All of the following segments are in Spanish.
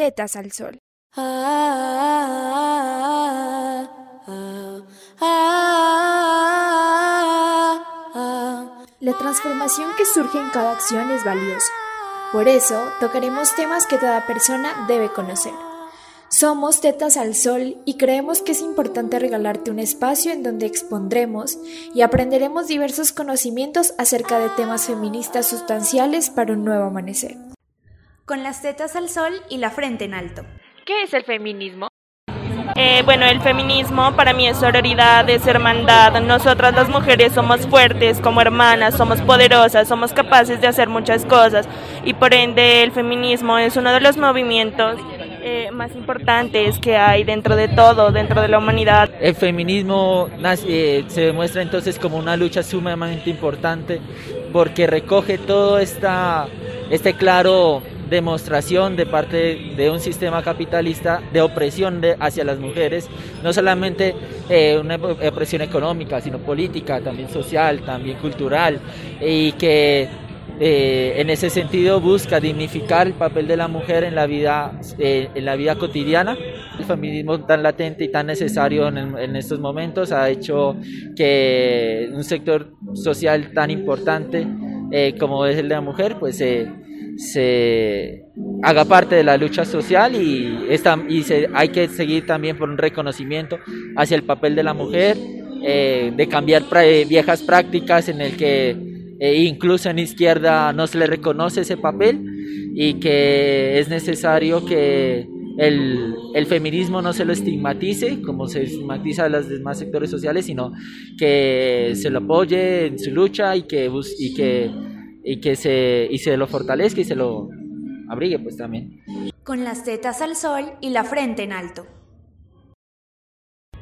Tetas al Sol. La transformación que surge en cada acción es valiosa. Por eso, tocaremos temas que toda persona debe conocer. Somos Tetas al Sol y creemos que es importante regalarte un espacio en donde expondremos y aprenderemos diversos conocimientos acerca de temas feministas sustanciales para un nuevo amanecer. Con las tetas al sol y la frente en alto. ¿Qué es el feminismo? Eh, bueno, el feminismo para mí es sororidad, es hermandad. Nosotras las mujeres somos fuertes como hermanas, somos poderosas, somos capaces de hacer muchas cosas y por ende el feminismo es uno de los movimientos eh, más importantes que hay dentro de todo, dentro de la humanidad. El feminismo eh, se demuestra entonces como una lucha sumamente importante porque recoge todo esta, este claro demostración de parte de un sistema capitalista de opresión hacia las mujeres, no solamente eh, una opresión económica, sino política, también social, también cultural, y que eh, en ese sentido busca dignificar el papel de la mujer en la vida, eh, en la vida cotidiana. El feminismo tan latente y tan necesario en, estos momentos ha hecho que un sector social tan importante eh, como es el de la mujer, pues se haga parte de la lucha social y, esta, y hay que seguir también por un reconocimiento hacia el papel de la mujer, de cambiar viejas prácticas en el que e incluso en izquierda no se le reconoce ese papel y que es necesario que el, el, feminismo no se lo estigmatice como se estigmatiza a los demás sectores sociales, sino que se lo apoye en su lucha y que, y que, y que se, y lo fortalezca y se lo abrigue pues también. Con las tetas al sol y la frente en alto.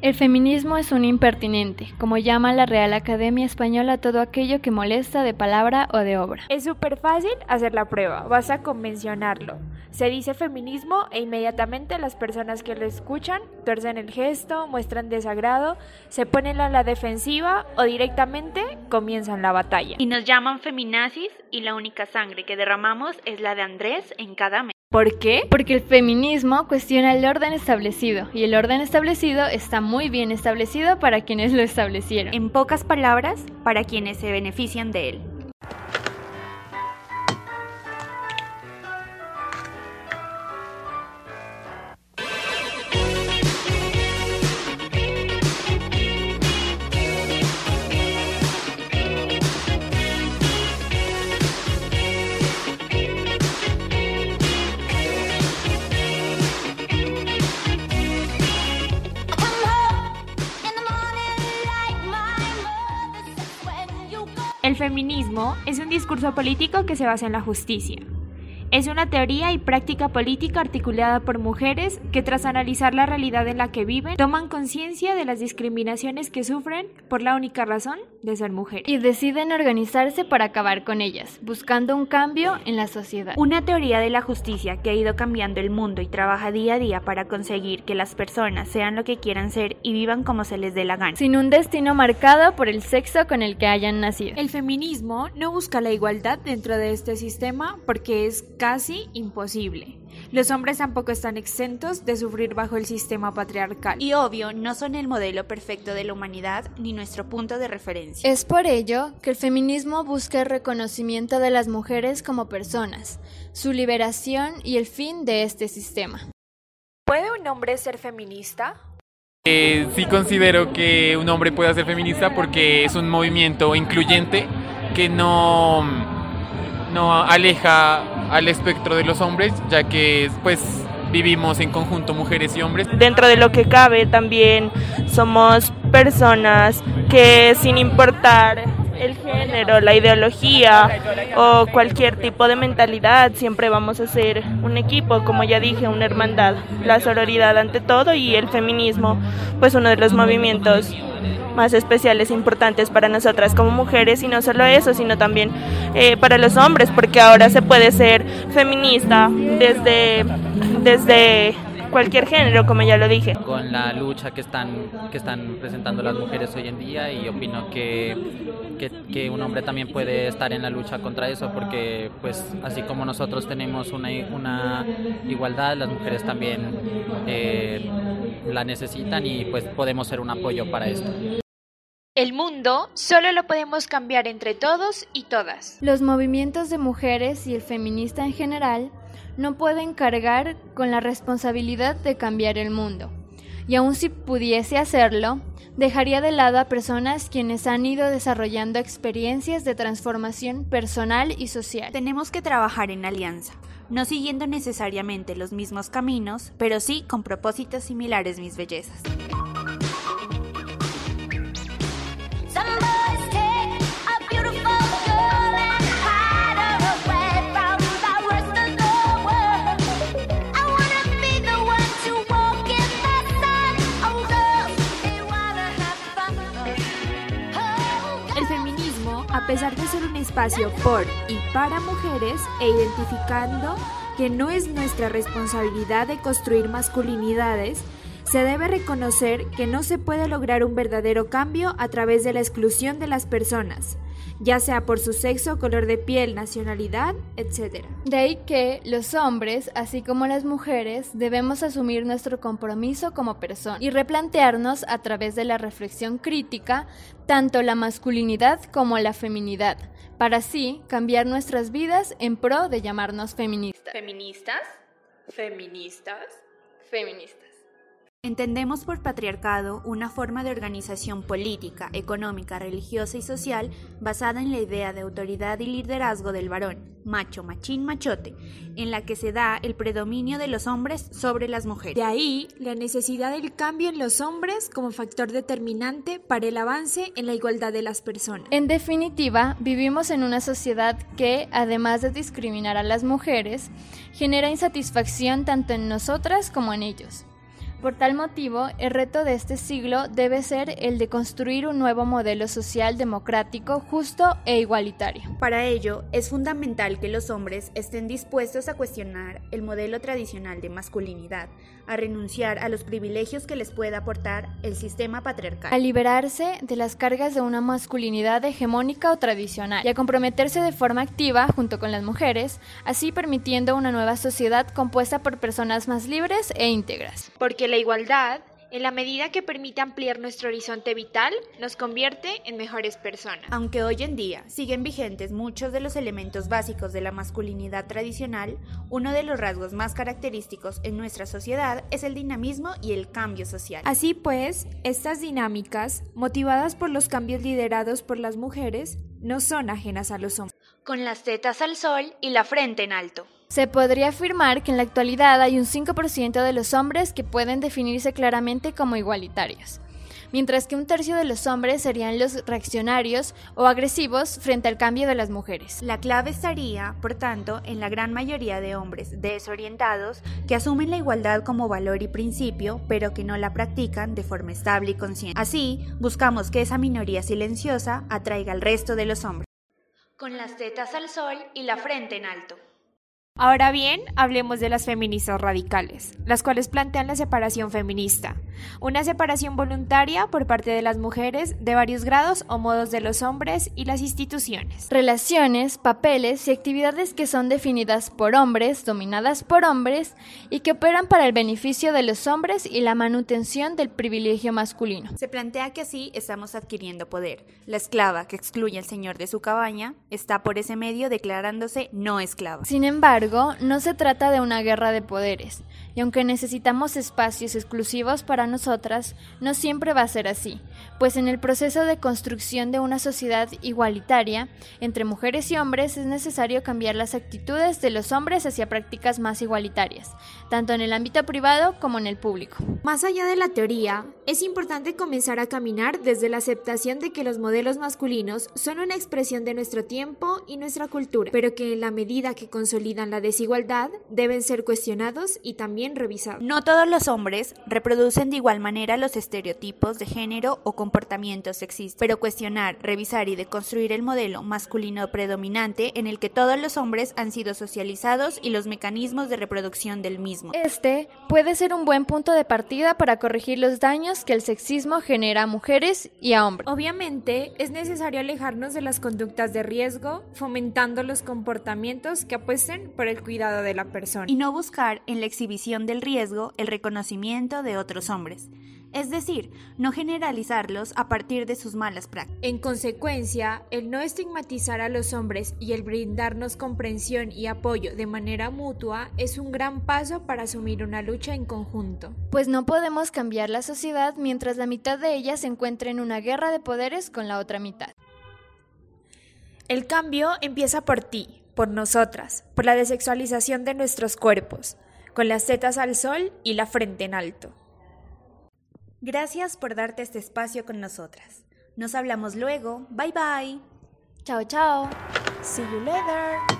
El feminismo es un impertinente, como llama la Real Academia Española todo aquello que molesta de palabra o de obra. Es súper fácil hacer la prueba, basta con mencionarlo. Se dice feminismo e inmediatamente las personas que lo escuchan tuercen el gesto, muestran desagrado, se ponen a la defensiva o directamente comienzan la batalla. Y nos llaman feminazis y la única sangre que derramamos es la de Andrés en cada mes. ¿Por qué? Porque el feminismo cuestiona el orden establecido y el orden establecido está muy bien establecido para quienes lo establecieron. En pocas palabras, para quienes se benefician de él. El feminismo es un discurso político que se basa en la justicia, es una teoría y práctica política articulada por mujeres que tras analizar la realidad en la que viven, toman conciencia de las discriminaciones que sufren por la única razón de ser mujeres. Y deciden organizarse para acabar con ellas, buscando un cambio en la sociedad. Una teoría de la justicia que ha ido cambiando el mundo y trabaja día a día para conseguir que las personas sean lo que quieran ser y vivan como se les dé la gana. Sin un destino marcado por el sexo con el que hayan nacido. El feminismo no busca la igualdad dentro de este sistema porque es casi imposible. Los hombres tampoco están exentos de sufrir bajo el sistema patriarcal. Y obvio, no son el modelo perfecto de la humanidad ni nuestro punto de referencia. Es por ello que el feminismo busca el reconocimiento de las mujeres como personas, su liberación y el fin de este sistema. ¿Puede un hombre ser feminista? Eh, sí considero que un hombre puede ser feminista porque es un movimiento incluyente que no no aleja al espectro de los hombres, ya que pues vivimos en conjunto mujeres y hombres. Dentro de lo que cabe también somos personas que sin importar el género, la ideología o cualquier tipo de mentalidad, siempre vamos a ser un equipo, como ya dije, una hermandad, la sororidad ante todo y el feminismo, pues uno de los movimientos más especiales e importantes para nosotras como mujeres y no solo eso, sino también eh, para los hombres, porque ahora se puede ser feminista desde, desde cualquier género, como ya lo dije. Con la lucha que están, que están presentando las mujeres hoy en día y opino que, que, un hombre también puede estar en la lucha contra eso porque pues así como nosotros tenemos una, una igualdad, las mujeres también eh, la necesitan y pues podemos ser un apoyo para esto. El mundo solo lo podemos cambiar entre todos y todas. Los movimientos de mujeres y el feminista en general no pueden cargar con la responsabilidad de cambiar el mundo. Y aun si pudiese hacerlo, dejaría de lado a personas quienes han ido desarrollando experiencias de transformación personal y social. Tenemos que trabajar en alianza, no siguiendo necesariamente los mismos caminos, pero sí con propósitos similares, mis bellezas. Pesar de ser un espacio por y para mujeres e identificando que no es nuestra responsabilidad de construir masculinidades, se debe reconocer que no se puede lograr un verdadero cambio a través de la exclusión de las personas, ya sea por su sexo, color de piel, nacionalidad, etc. De ahí que los hombres, así como las mujeres, debemos asumir nuestro compromiso como persona y replantearnos a través de la reflexión crítica tanto la masculinidad como la feminidad, para así cambiar nuestras vidas en pro de llamarnos feministas. ¿Feministas? ¿Feministas? Feministas. Entendemos por patriarcado una forma de organización política, económica, religiosa y social basada en la idea de autoridad y liderazgo del varón, macho, machín, machote, en la que se da el predominio de los hombres sobre las mujeres. De ahí la necesidad del cambio en los hombres como factor determinante para el avance en la igualdad de las personas. En definitiva, vivimos en una sociedad que, además de discriminar a las mujeres, genera insatisfacción tanto en nosotras como en ellos. Por tal motivo, el reto de este siglo debe ser el de construir un nuevo modelo social democrático, justo e igualitario. Para ello, es fundamental que los hombres estén dispuestos a cuestionar el modelo tradicional de masculinidad, a renunciar a los privilegios que les pueda aportar el sistema patriarcal, a liberarse de las cargas de una masculinidad hegemónica o tradicional y a comprometerse de forma activa junto con las mujeres, así permitiendo una nueva sociedad compuesta por personas más libres e íntegras. Porque la igualdad, en la medida que permite ampliar nuestro horizonte vital, nos convierte en mejores personas. Aunque hoy en día siguen vigentes muchos de los elementos básicos de la masculinidad tradicional, uno de los rasgos más característicos en nuestra sociedad es el dinamismo y el cambio social. Así pues, estas dinámicas, motivadas por los cambios liderados por las mujeres, no son ajenas a los hombres. Con las tetas al sol y la frente en alto. Se podría afirmar que en la actualidad hay un 5% de los hombres que pueden definirse claramente como igualitarios, mientras que un tercio de los hombres serían los reaccionarios o agresivos frente al cambio de las mujeres. La clave estaría, por tanto, en la gran mayoría de hombres desorientados que asumen la igualdad como valor y principio, pero que no la practican de forma estable y consciente. Así, buscamos que esa minoría silenciosa atraiga al resto de los hombres. Con las tetas al sol y la frente en alto. Ahora bien, hablemos de las feministas radicales, las cuales plantean la separación feminista, una separación voluntaria por parte de las mujeres de varios grados o modos de los hombres y las instituciones. Relaciones, papeles y actividades que son definidas por hombres, dominadas por hombres y que operan para el beneficio de los hombres y la manutención del privilegio masculino. Se plantea que así estamos adquiriendo poder. La esclava que excluye al señor de su cabaña está por ese medio declarándose no esclava. Sin embargo, no se trata de una guerra de poderes, y aunque necesitamos espacios exclusivos para nosotras, no siempre va a ser así, pues en el proceso de construcción de una sociedad igualitaria entre mujeres y hombres es necesario cambiar las actitudes de los hombres hacia prácticas más igualitarias, tanto en el ámbito privado como en el público. Más allá de la teoría, es importante comenzar a caminar desde la aceptación de que los modelos masculinos son una expresión de nuestro tiempo y nuestra cultura, pero que en la medida que consolidan la desigualdad deben ser cuestionados y también revisados. No todos los hombres reproducen de igual manera los estereotipos de género o comportamientos sexistas, pero cuestionar, revisar y deconstruir el modelo masculino predominante en el que todos los hombres han sido socializados y los mecanismos de reproducción del mismo. Este puede ser un buen punto de partida para corregir los daños que el sexismo genera a mujeres y a hombres. Obviamente, es necesario alejarnos de las conductas de riesgo, fomentando los comportamientos que apuesten por el cuidado de la persona. Y no buscar en la exhibición del riesgo el reconocimiento de otros hombres es decir, no generalizarlos a partir de sus malas prácticas. En consecuencia, el no estigmatizar a los hombres y el brindarnos comprensión y apoyo de manera mutua es un gran paso para asumir una lucha en conjunto. Pues no podemos cambiar la sociedad mientras la mitad de ella se encuentre en una guerra de poderes con la otra mitad. El cambio empieza por ti, por nosotras, por la desexualización de nuestros cuerpos, con las tetas al sol y la frente en alto. Gracias por darte este espacio con nosotras. Nos hablamos luego. Bye bye. Chao, chao. See you later.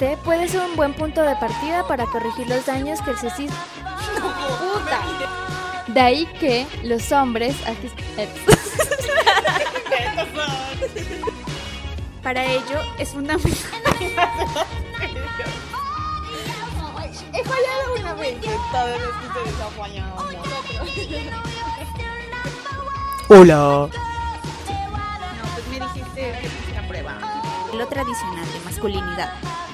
Este puede ser un buen punto de partida para corregir los daños que el sexismo... De ahí que los hombres... Para ello es fundamental... He fallado una vez. Hola. No, pues me dijiste que la prueba. Lo tradicional de masculinidad.